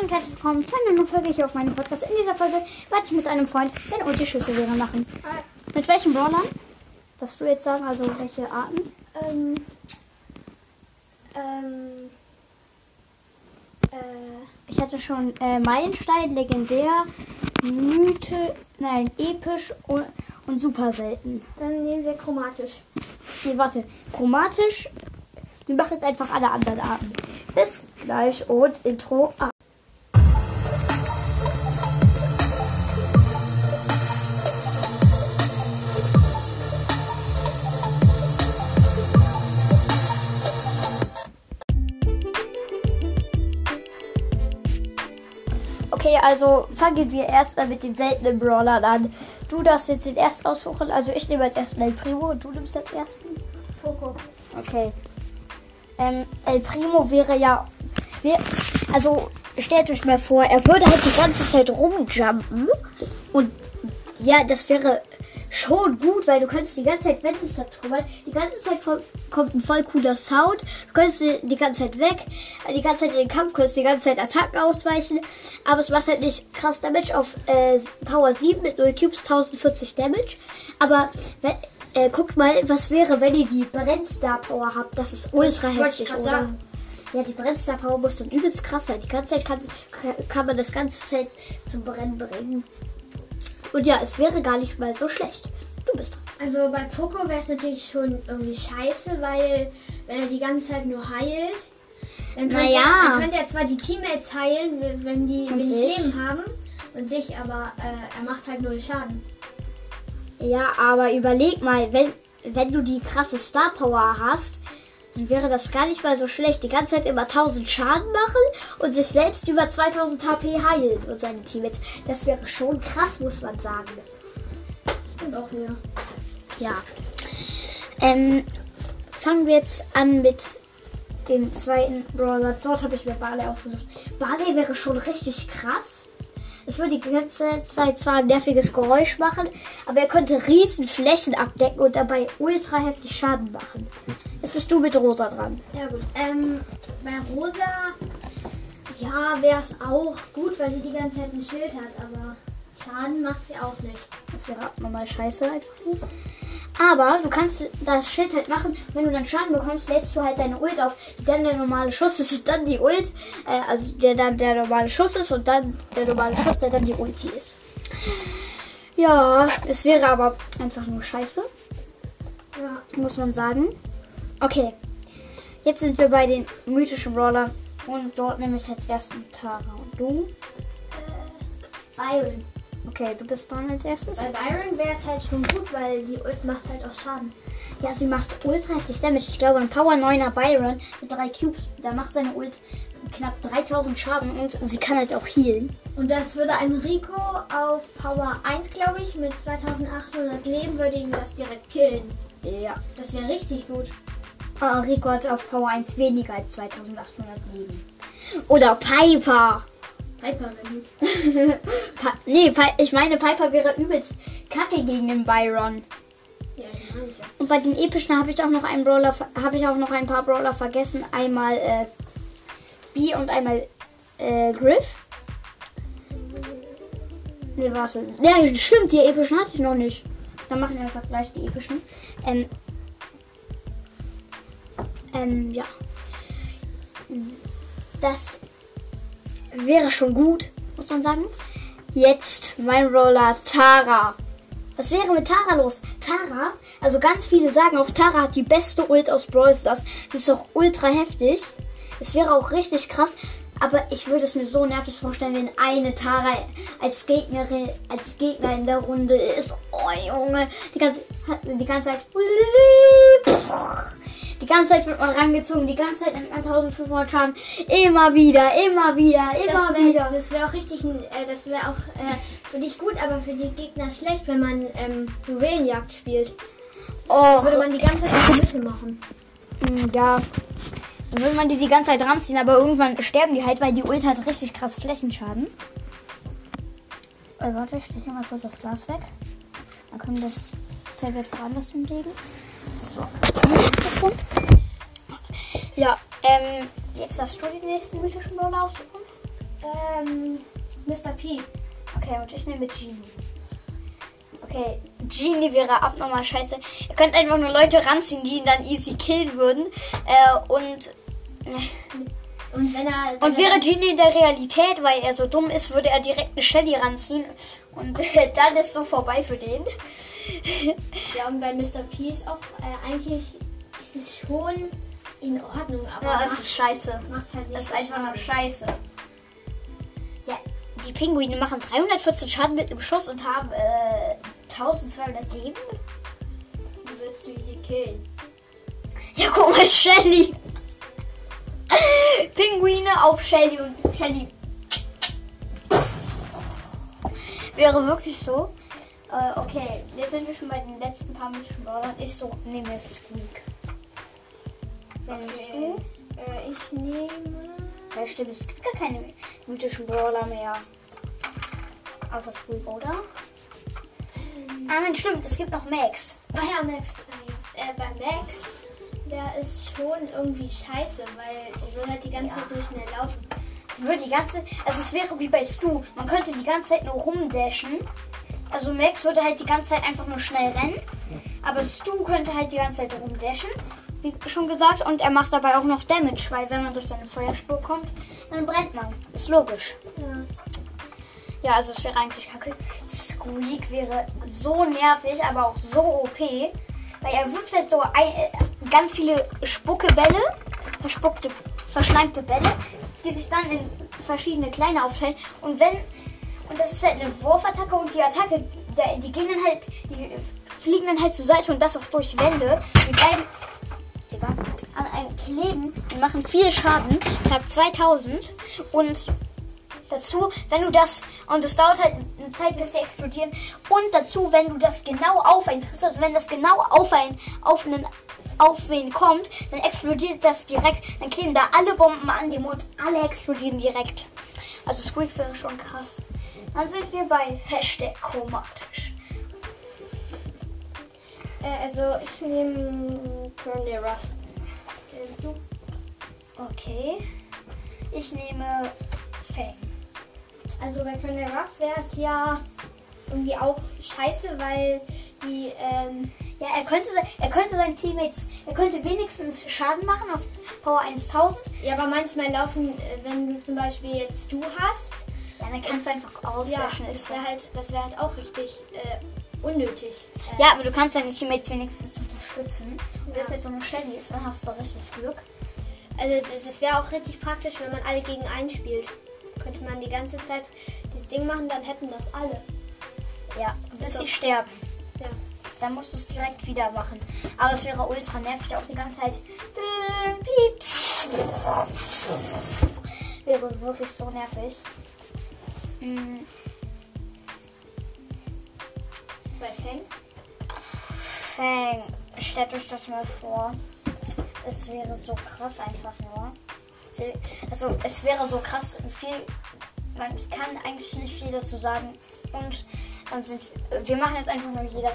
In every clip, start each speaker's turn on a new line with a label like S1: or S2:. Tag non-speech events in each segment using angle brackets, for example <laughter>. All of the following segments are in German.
S1: Hallo und herzlich willkommen zu einer neuen Folge hier auf meinem Podcast. In dieser Folge werde ich mit einem Freund den Ulti-Schüsse machen. Mit welchen Brawlern? Darfst du jetzt sagen, also welche Arten?
S2: Ähm, ähm, äh,
S1: Ich hatte schon äh, Meilenstein, legendär, Mythe, nein, episch und, und super selten.
S2: dann nehmen wir chromatisch.
S1: Nee, warte, chromatisch. Wir machen jetzt einfach alle anderen Arten. Bis gleich und Intro ab. Also fangen wir erstmal mit den seltenen Brawlern an. Du darfst jetzt den ersten aussuchen. Also ich nehme als ersten El Primo und du nimmst als ersten.
S2: Poco.
S1: Okay. Ähm, El Primo wäre ja. Wir, also stellt euch mal vor, er würde halt die ganze Zeit rumjumpen. Und ja, das wäre schon gut, weil du könntest die ganze Zeit Wände zertrümmern. Die ganze Zeit kommt ein voll cooler Sound. Du könntest die, ganze Zeit weg. Die ganze Zeit in den Kampf, könntest die ganze Zeit Attacken ausweichen. Aber es macht halt nicht krass Damage auf äh, Power 7 mit 0 Cubes 1040 Damage. Aber wenn, äh, guckt mal, was wäre, wenn ihr die Brennstar Power habt. Das ist ultra heftig, oder?
S2: sagen.
S1: Ja, die Brennstar Power muss dann übelst krass sein. Die ganze Zeit kann, kann man das ganze Feld zum Brennen bringen. Und ja, es wäre gar nicht mal so schlecht. Du bist dran.
S2: Also bei Poco wäre es natürlich schon irgendwie scheiße, weil wenn er die ganze Zeit nur heilt, dann könnte,
S1: Naja.
S2: er, dann könnte er zwar die Teammates heilen, wenn die
S1: Und
S2: wenig? Leben haben und sich, aber äh, er macht halt null Schaden.
S1: Ja, aber überleg mal, wenn, wenn du die krasse Star Power hast, dann wäre das gar nicht mal so schlecht. Die ganze Zeit immer 1000 Schaden machen und sich selbst über 2000 HP heilen und seine Teammates. Das wäre schon krass, muss man sagen.
S2: Und auch wieder.
S1: Ja. Ähm, fangen wir jetzt an mit dem zweiten Brawler. Dort habe ich mir Barley ausgesucht. Barley wäre schon richtig krass. Es würde die ganze Zeit zwar ein nerviges Geräusch machen, aber er könnte riesen Flächen abdecken und dabei ultra heftig Schaden machen. Jetzt bist du mit Rosa dran.
S2: Ja gut. Ähm, bei Rosa, ja, wäre es auch gut, weil sie die ganze Zeit ein Schild hat, aber Schaden macht sie auch nicht.
S1: Das wäre abnormal scheiße einfach. Aber du kannst das Schild halt machen, wenn du dann Schaden bekommst, lädst du halt deine Ult auf, die dann der normale Schuss ist und dann die Ult, äh, also der dann der normale Schuss ist und dann der normale Schuss, der dann die Ulti ist. Ja, es wäre aber einfach nur scheiße,
S2: Ja.
S1: muss man sagen. Okay, jetzt sind wir bei den mythischen Brawlern und dort nehme ich als ersten Tara und du.
S2: Byron.
S1: Okay, du bist dran als erstes.
S2: Bei Byron wäre es halt schon gut, weil die Ult macht halt auch Schaden.
S1: Ja, sie macht ultra heftig Damage. Ich glaube, ein Power 9er Byron mit drei Cubes, da macht seine Ult knapp 3000 Schaden und sie kann halt auch healen.
S2: Und das würde ein Rico auf Power 1, glaube ich, mit 2800 Leben, würde ihn das direkt killen.
S1: Ja.
S2: Das wäre richtig gut.
S1: Äh, Rico hat auf Power 1 weniger als 2800 Leben. Oder Piper.
S2: Piper. <laughs>
S1: Pa nee, ich meine, Piper wäre übelst kacke gegen den Byron.
S2: Ja, ja.
S1: Und bei den epischen habe ich auch noch einen Brawler, habe ich auch noch ein paar Brawler vergessen. Einmal äh, B und einmal äh, Griff. Ne, warte. Ja, stimmt, die epischen hatte ich noch nicht. Dann machen wir einfach gleich die epischen. Ähm, ähm, ja. Das wäre schon gut, muss man sagen. Jetzt mein Roller Tara. Was wäre mit Tara los? Tara, also ganz viele sagen auch, Tara hat die beste Ult aus Brawl Stars. Sie ist auch ultra heftig. Es wäre auch richtig krass. Aber ich würde es mir so nervig vorstellen, wenn eine Tara als Gegnerin, als Gegner in der Runde ist. Oh Junge, die ganze, die ganze Zeit. Die ganze Zeit wird man rangezogen, die ganze Zeit nimmt man 1500 Schaden. Immer wieder, immer wieder, immer
S2: Das
S1: wieder.
S2: wäre das wär auch richtig, äh, das wäre auch äh, für dich gut, aber für die Gegner schlecht, wenn man ähm, Juwelenjagd spielt.
S1: Och,
S2: Würde man die ganze Zeit in die Mitte machen.
S1: Mm, Ja. Dann würde man die die ganze Zeit ranziehen, aber irgendwann sterben die halt, weil die Ult hat richtig krass Flächenschaden. Äh, warte, ich hier mal kurz das Glas weg. Dann können wir das Tablet woanders hinlegen. So. Ja, ähm, jetzt darfst du die nächsten mythischen Brawler aussuchen.
S2: Äh, Ähm, Mr. P.
S1: Okay, und ich nehme Genie. Okay, Genie wäre abnormal scheiße. Ihr könnt einfach nur Leute ranziehen, die ihn dann easy killen würden. Äh, und
S2: Und wenn er. wenn
S1: Und wäre Genie in der Realität, weil er so dumm ist, würde er direkt eine Shelly ranziehen. Und äh, <laughs> dann ist so vorbei für den. <laughs>
S2: Ja, und bei Mr. P ist auch äh, eigentlich ist es schon in Ordnung, aber
S1: Ja, das
S2: macht,
S1: ist scheiße.
S2: macht halt nicht
S1: Das ist einfach nur scheiße. Ja, die Pinguine machen 314 Schaden mit einem Schuss und haben äh, 1200 Leben.
S2: Wie würdest du sie killen?
S1: Ja, guck mal, Shelly. <laughs> Pinguine auf Shelly und Shelly. Wäre wirklich so. Äh, okay, jetzt sind wir schon bei den letzten paar mythischen Brawlern. Ich so nehme Squeak. Wer nimmst
S2: Okay.
S1: du?
S2: Äh, ich nehme.
S1: Ja, stimmt, es gibt gar keine mythischen Brawler mehr. Außer Squeak, oder? Ah, nein, stimmt, es gibt noch Max.
S2: Ach ja, Max. Äh, äh, bei Max wäre es schon irgendwie scheiße, weil sie will halt die ganze
S1: Ja.
S2: Zeit nur schnell laufen.
S1: Es würde die ganze, also es wäre wie bei Stu. Man könnte die ganze Zeit nur rumdashen. Also Max würde halt die ganze Zeit einfach nur schnell rennen. Aber Stu könnte halt die ganze Zeit rumdashen. Wie schon gesagt. Und er macht dabei auch noch Damage, weil wenn man durch seine Feuerspur kommt, dann brennt man. Ist logisch.
S2: Ja.
S1: Ja, also es wäre eigentlich kacke. Squeak wäre so nervig, aber auch so OP. Weil er wirft halt so ein, ganz viele Spuckebälle, verspuckte, verschleimte Bälle, die sich dann in verschiedene kleine aufteilen. Und wenn, und das ist halt eine Wurfattacke und die Attacke, die gehen dann halt, die fliegen dann halt zur Seite und das auch durch Wände. Die bleiben Digga, an einem kleben und machen viel Schaden, knapp 2000. Und dazu, wenn du das, und es dauert halt eine Zeit, bis die explodieren. Und dazu, wenn du das genau auf einen triffst, also wenn das genau auf einen, auf einen, auf wen kommt, dann explodiert das direkt. Dann kleben da alle Bomben an dem und alle explodieren direkt. Also Squeak wäre schon krass. Dann sind wir bei Hashtag chromatisch.
S2: Äh, also ich nehme Colonel Ruff. Nimmst du?
S1: Okay. Ich nehme Fang.
S2: Also bei Colonel Ruff wäre es ja irgendwie auch scheiße, weil die, ähm,
S1: Ja, er könnte, er könnte seinen Teammates, er könnte wenigstens Schaden machen auf Power 1000.
S2: ja, aber manchmal laufen, äh, wenn du zum Beispiel jetzt du hast,
S1: Ja, dann kannst du einfach
S2: ja,
S1: auslöschen.
S2: das
S1: ist so.
S2: wäre halt, das wäre halt auch richtig äh, unnötig. Äh,
S1: Ja, aber du kannst deine Teammates wenigstens unterstützen. Und wenn es jetzt so eine Shelly ist, dann hast du richtig Glück.
S2: Also das, das wäre auch richtig praktisch, wenn man alle gegen einen spielt. Könnte man die ganze Zeit dieses Ding machen, dann hätten das alle.
S1: Ja, bis sie sterben.
S2: Ja.
S1: Dann musst du es direkt wieder machen. Aber es wäre ultra nervig, auch die ganze Zeit. Wäre wirklich so nervig. Mm,
S2: Bei Fang?
S1: Fang, stellt euch das mal vor. Es wäre so krass einfach nur. Also es wäre so krass viel. Man kann eigentlich nicht viel dazu sagen. Und dann sind wir machen jetzt einfach nur jeder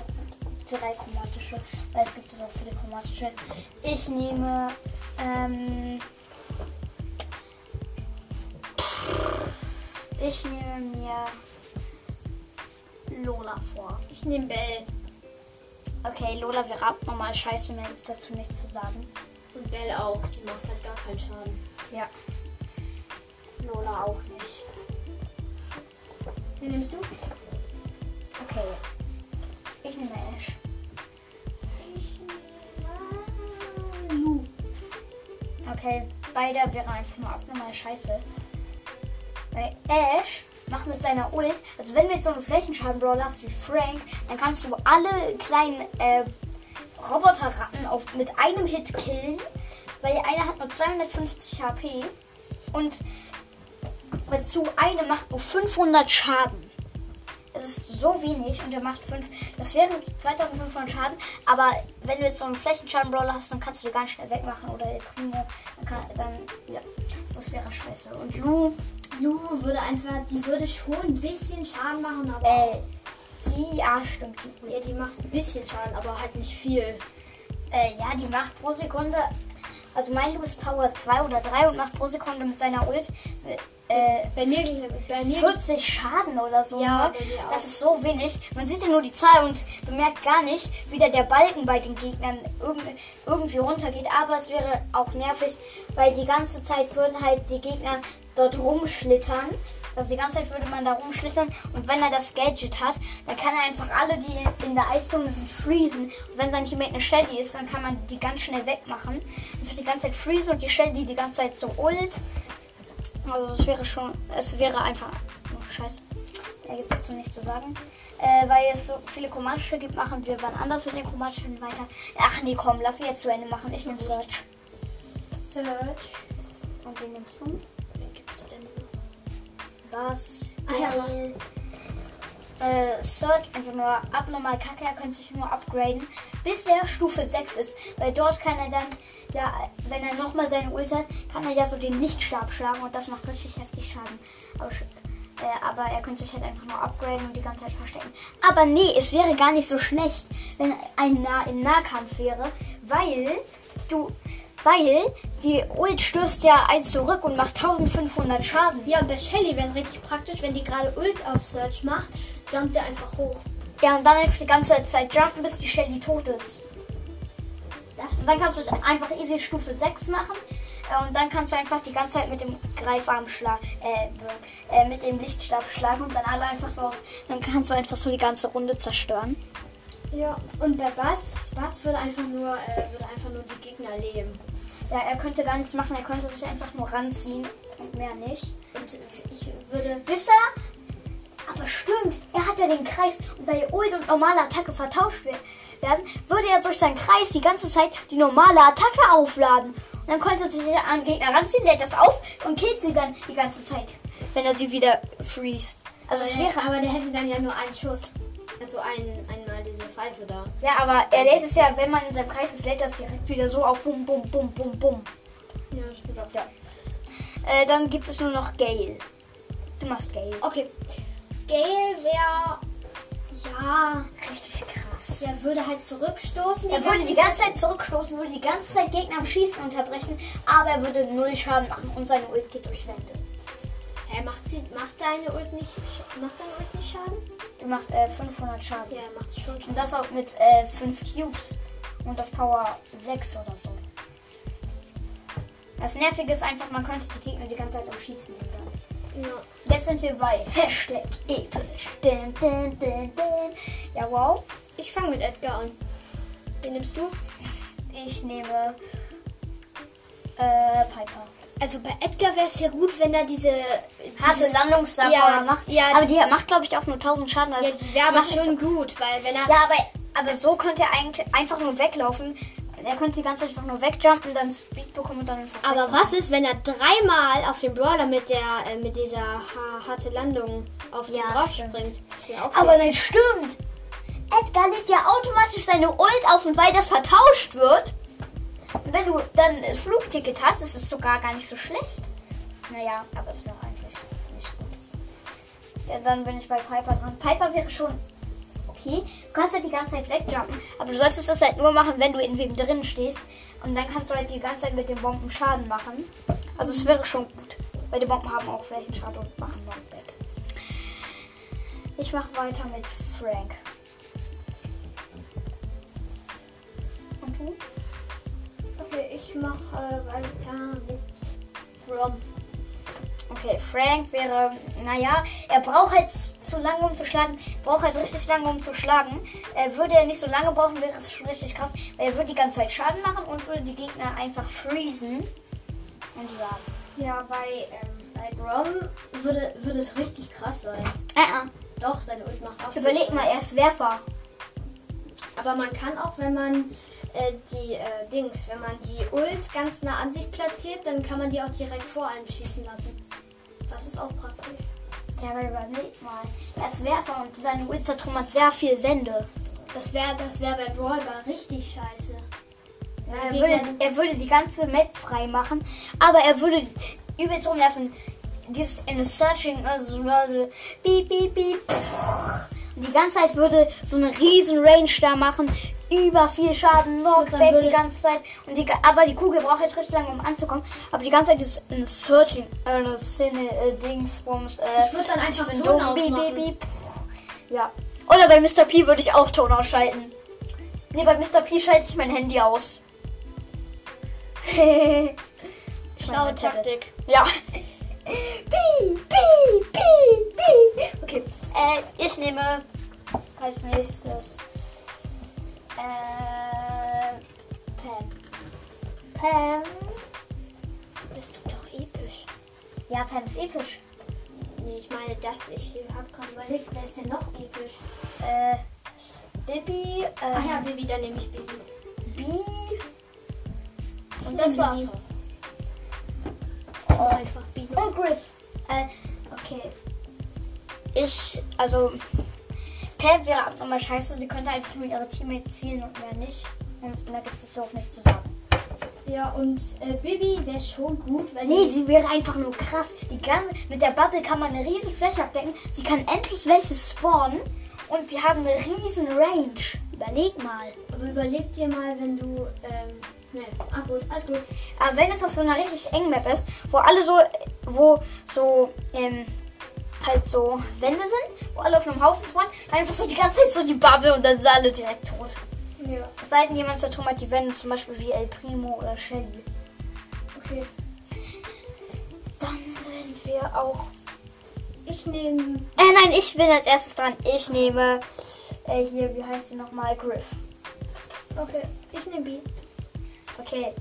S1: drei chromatische, weil es gibt es auch viele chromatische. Ich nehme ähm, ich nehme mir Lola vor.
S2: Ich nehme Bell.
S1: Okay, Lola wäre abnormal scheiße, mehr gibt's dazu nichts zu sagen.
S2: Und Bell auch. Die macht halt gar keinen Schaden.
S1: Ja. Lola auch nicht.
S2: Wen nimmst du?
S1: Okay. Ich nehme Ash.
S2: Ich nehme Lu.
S1: Okay, beide wären einfach nur abnormal scheiße. Weil Ash macht mit seiner Ult, also wenn du jetzt so einen Flächenschaden-Brawler hast wie Frank, dann kannst du alle kleinen äh, Roboterratten mit einem Hit killen, weil einer hat nur 250 HP und dazu eine macht nur 500 Schaden. Es ist so wenig und er macht 5. Das wären 2500 Schaden, aber wenn du jetzt so einen Flächenschaden-Brawler hast, dann kannst du die ganz schnell wegmachen oder El Primo. Dann, kann, dann ja, das wäre scheiße. Und Lu,
S2: Lu würde einfach, die würde schon ein bisschen Schaden machen, aber.
S1: äh, die, ja, stimmt. Die,
S2: Ja, die macht ein bisschen Schaden, aber halt nicht viel.
S1: äh, ja, die macht pro Sekunde, also mein Lu ist Power 2 oder 3 und macht pro Sekunde mit seiner Ult, äh,
S2: Bei mir, bei mir
S1: 40 Schaden oder so.
S2: Ja.
S1: Das ist so wenig. Man sieht ja nur die Zahl und bemerkt gar nicht, wie da der Balken bei den Gegnern irg- irgendwie runtergeht. Aber es wäre auch nervig, weil die ganze Zeit würden halt die Gegner dort rumschlittern. Also die ganze Zeit würde man da rumschlittern und wenn er das Gadget hat, dann kann er einfach alle, die in- der Eiszone sind, freezen. Und wenn sein Teammate eine Shelly ist, dann kann man die ganz schnell wegmachen. Und für die ganze Zeit freezen und die Shelly die ganze Zeit so ult. Also es wäre schon, es wäre einfach, oh, scheiße, er gibt dazu nichts zu sagen. Äh, weil es so viele Kommandoschiene gibt, machen wir wann anders mit den Kommandoschienen weiter. Ach nee, komm, lass sie jetzt zu Ende machen. Ich nehme Search.
S2: Search.
S1: Und wen nimmst du?
S2: Wen gibt's denn noch?
S1: Was?
S2: Ah ja, was?
S1: Äh, Search einfach nur abnormal kacke, er könnte sich nur upgraden, bis er Stufe 6 ist. Weil dort kann er dann, ja, wenn er nochmal seine Ult hat, kann er ja so den Lichtstab schlagen und das macht richtig heftig Schaden. Aber, äh, aber er könnte sich halt einfach nur upgraden und die ganze Zeit verstecken. Aber nee, es wäre gar nicht so schlecht, wenn ein nah im Nahkampf wäre, weil du, weil die Ult stößt ja eins zurück und macht 1500 Schaden.
S2: Ja, und bei Shelly wäre es richtig praktisch, wenn die gerade Ult auf Search macht, jumpt er einfach hoch.
S1: Ja, und dann einfach die ganze Zeit jumpen, bis die Shelly tot ist. Und dann kannst du es einfach easy Stufe 6 machen. Äh, Und dann kannst du einfach die ganze Zeit mit dem Greifarm schlagen, äh, äh, mit dem Lichtstab schlagen und dann alle einfach so, dann kannst du einfach so die ganze Runde zerstören.
S2: Ja, und bei Bass, Bass würde einfach nur, äh, würde einfach nur die Gegner leben.
S1: Ja, er könnte gar nichts machen, er könnte sich einfach nur ranziehen und mehr nicht.
S2: Und ich würde,
S1: Wisst ihr? Aber stimmt, er hat ja den Kreis und weil Ult und normale Attacke vertauscht we- werden, würde er durch seinen Kreis die ganze Zeit die normale Attacke aufladen. Und dann könnte er sich an den Gegner ranziehen, lädt das auf und killt sie dann die ganze Zeit, wenn er sie wieder freest. Also es wäre.
S2: aber der hätte dann ja nur einen Schuss. Also ein, einmal diese Pfeife da.
S1: Ja, aber er lädt es ja, wenn man in seinem Kreis ist, lädt das direkt wieder so auf. Bum, bum, bum, bum, bum.
S2: Ja, stimmt auch.
S1: Ja. Äh, dann gibt es nur noch Gale. Du machst Gale.
S2: Okay. Gale wäre, ja,
S1: Richtig krass.
S2: Der würde halt zurückstoßen.
S1: Er würde die ganze Zeit zurückstoßen, würde die ganze Zeit Gegner am Schießen unterbrechen, aber er würde null Schaden machen und seine Ult geht durch Wände.
S2: Hä, macht, sie, macht deine Ult nicht, macht deine Ult nicht Schaden?
S1: Du machst äh, 500 Schaden.
S2: Ja, macht sie schon
S1: Und
S2: Schaden.
S1: das auch mit äh, 5 Cubes und auf Power 6 oder so. Das Nervige ist einfach, man könnte die Gegner die ganze Zeit am Schießen hindern.
S2: Ja.
S1: Jetzt sind wir bei Hashtag episch. Dun, dun, dun, dun. Ja, wow.
S2: Ich fange mit Edgar an. Den nimmst du?
S1: Ich nehme äh, Piper.
S2: Also bei Edgar wäre es ja gut, wenn er diese
S1: Harte Landungsstar
S2: ja,
S1: macht.
S2: Ja,
S1: aber die macht, glaube ich, auch nur 1000 Schaden. Also
S2: ja, wäre aber schon gut, weil wenn er
S1: So, ja, aber, aber so könnte er eigentlich einfach nur weglaufen. Er könnte die ganze Zeit einfach nur wegjumpen, dann Speed bekommen und dann einfach
S2: Aber was ist, wenn er dreimal auf den Brawler mit der äh, mit dieser ha harte Landung auf den
S1: Ja,
S2: drauf
S1: stimmt.
S2: springt? Wär auch
S1: Aber das stimmt. Edgar legt ja automatisch seine Ult auf und weil das vertauscht wird. Wenn du dann ein Flugticket hast, ist es sogar gar nicht so schlecht. Naja, aber es wäre eigentlich nicht gut. Ja, dann bin ich bei Piper dran. Piper wäre schon okay. Du kannst halt die ganze Zeit wegjumpen, aber du solltest das halt nur machen, wenn du in wem drin stehst. Und dann kannst du halt die ganze Zeit mit den Bomben Schaden machen. Also es wäre schon gut. Weil die Bomben haben auch welchen Schaden und machen Knockback. Ich mache weiter mit Frank. Du?
S2: Okay, ich mache äh, weiter mit Rom.
S1: Okay, Frank wäre, naja, er braucht halt zu lange, um zu schlagen. Braucht halt richtig lange, um zu schlagen. Äh, würde er nicht so lange brauchen, wäre es schon richtig krass. Weil er würde die ganze Zeit Schaden machen und würde die Gegner einfach freezen. Und ja.
S2: Ja, bei, ähm, bei Rom würde, würde es richtig krass sein.
S1: Äh,
S2: Doch, seine Ult macht auch
S1: Überleg mal, er ist Werfer.
S2: Aber man kann auch, wenn man äh, die äh, Dings, wenn man die Ult ganz nah an sich platziert, dann kann man die auch direkt vor einem schießen lassen. Das ist auch praktisch.
S1: Ja, aber überleg mal. Er ist Werfer und seine Ult zertrümmert sehr viel Wände.
S2: Das wäre das wär bei Brawl Ball richtig scheiße.
S1: Er
S2: Gegen
S1: würde, er würde die ganze Map frei machen, aber er würde übelst rumnerven. Dieses in Searching, also so Leute, piep, piep, piep. pff. Und die ganze Zeit würde so eine riesen Range da machen. Über viel Schaden, Knockback
S2: würde-
S1: die ganze Zeit. Und die, aber die Kugel braucht jetzt richtig lange, um anzukommen. Aber die ganze Zeit ist ein Searching, äh, Szene, äh, Dingsbums. Äh,
S2: Ich würd dann einfach Ton
S1: dumm,
S2: ausmachen.
S1: piep, piep. Ja. Oder bei Mr. P würde ich auch Ton ausschalten. Nee, bei Mr. P schalte ich mein Handy aus. <laughs> Ich
S2: Schlaue
S1: mein Tablet.
S2: Taktik.
S1: Ja. <laughs> Pi, pi, pi, pi. Okay, äh, ich nehme als nächstes äh, Pam. Pam.
S2: Das ist doch episch.
S1: Ja, Pam ist episch.
S2: Nee, ich meine, das, ich habe gerade überlegt, wer ist denn noch episch?
S1: Äh, Bibi, äh,
S2: Ach ja, Baby, dann nehme ich Baby.
S1: B.
S2: Und das war's.
S1: Oh,
S2: Einfach Baby.
S1: Und Griff. Äh, okay. Ich, also, Pam wäre auch nochmal scheiße. Sie könnte einfach nur ihre Teammates zielen und mehr nicht. Und mehr gibt es auch nicht zu sagen.
S2: Ja, und äh, Baby wäre schon gut, weil
S1: Nee, sie wäre einfach nur krass. Die ganze, mit der Bubble kann man eine riesen Fläche abdecken. Sie kann endlich welche spawnen. Und die haben eine riesen Range. Überleg mal.
S2: Aber überleg dir mal, wenn du. Ähm, nee, ah gut, alles gut.
S1: Aber wenn es auf so einer richtig engen Map ist, wo alle so, wo so, ähm, halt so Wände sind, wo alle auf einem Haufen spawnen, dann einfach so die ganze Zeit so die Bubble und dann sind alle direkt tot.
S2: Ja,
S1: Es sei denn, jemand zertrümmert die Wände, zum Beispiel wie El Primo oder Shelly.
S2: okay.
S1: Dann sind wir auch.
S2: Ich nehme.
S1: Äh, nein, ich bin als erstes dran. Ich nehme, äh, hier, wie heißt die nochmal? Griff.
S2: Okay, ich nehme B.
S1: Okay.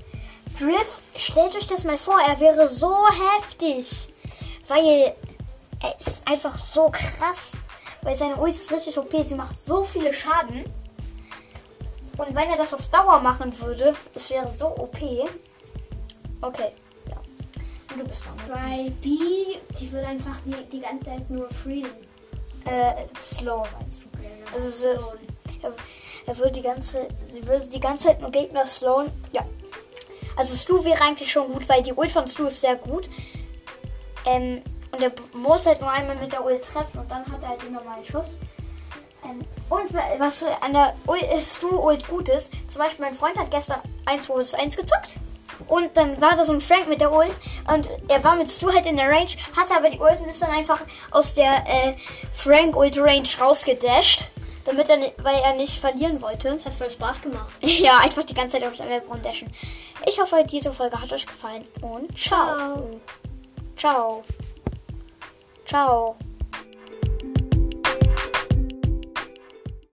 S1: Griff, stellt euch das mal vor, er wäre so heftig. Weil er ist einfach so krass. Weil seine Ulti ist richtig OP. Sie macht so viele Schaden. Und wenn er das auf Dauer machen würde, es wäre so OP. Okay, ja. Und du bist dran.
S2: Bei B, die wird einfach die, die ganze Zeit nur freezen.
S1: Äh, slow meinst du? Also so, er, er würde die ganze, sie würde die ganze Zeit nur Gegner slowen. Ja. Also Stu wäre eigentlich schon gut, weil die Ult von Stu ist sehr gut. Ähm, und er muss halt nur einmal mit der Ult treffen und dann hat er halt den normalen Schuss. Ähm, und wa- was an der äh, Stu Ult gut ist, zum Beispiel mein Freund hat gestern 1 vs 1 gezockt. Und dann war da so ein Frank mit der Ult und er war mit Stu halt in der Range, hatte aber die Ult und ist dann einfach aus der äh, Frank Ult Range rausgedasht, damit er, weil er nicht verlieren wollte.
S2: Das hat voll Spaß gemacht. <laughs>
S1: Ja, einfach die ganze Zeit auf der Welt rumdashen. Ich hoffe, diese Folge hat euch gefallen und ciao. Ciao. 赵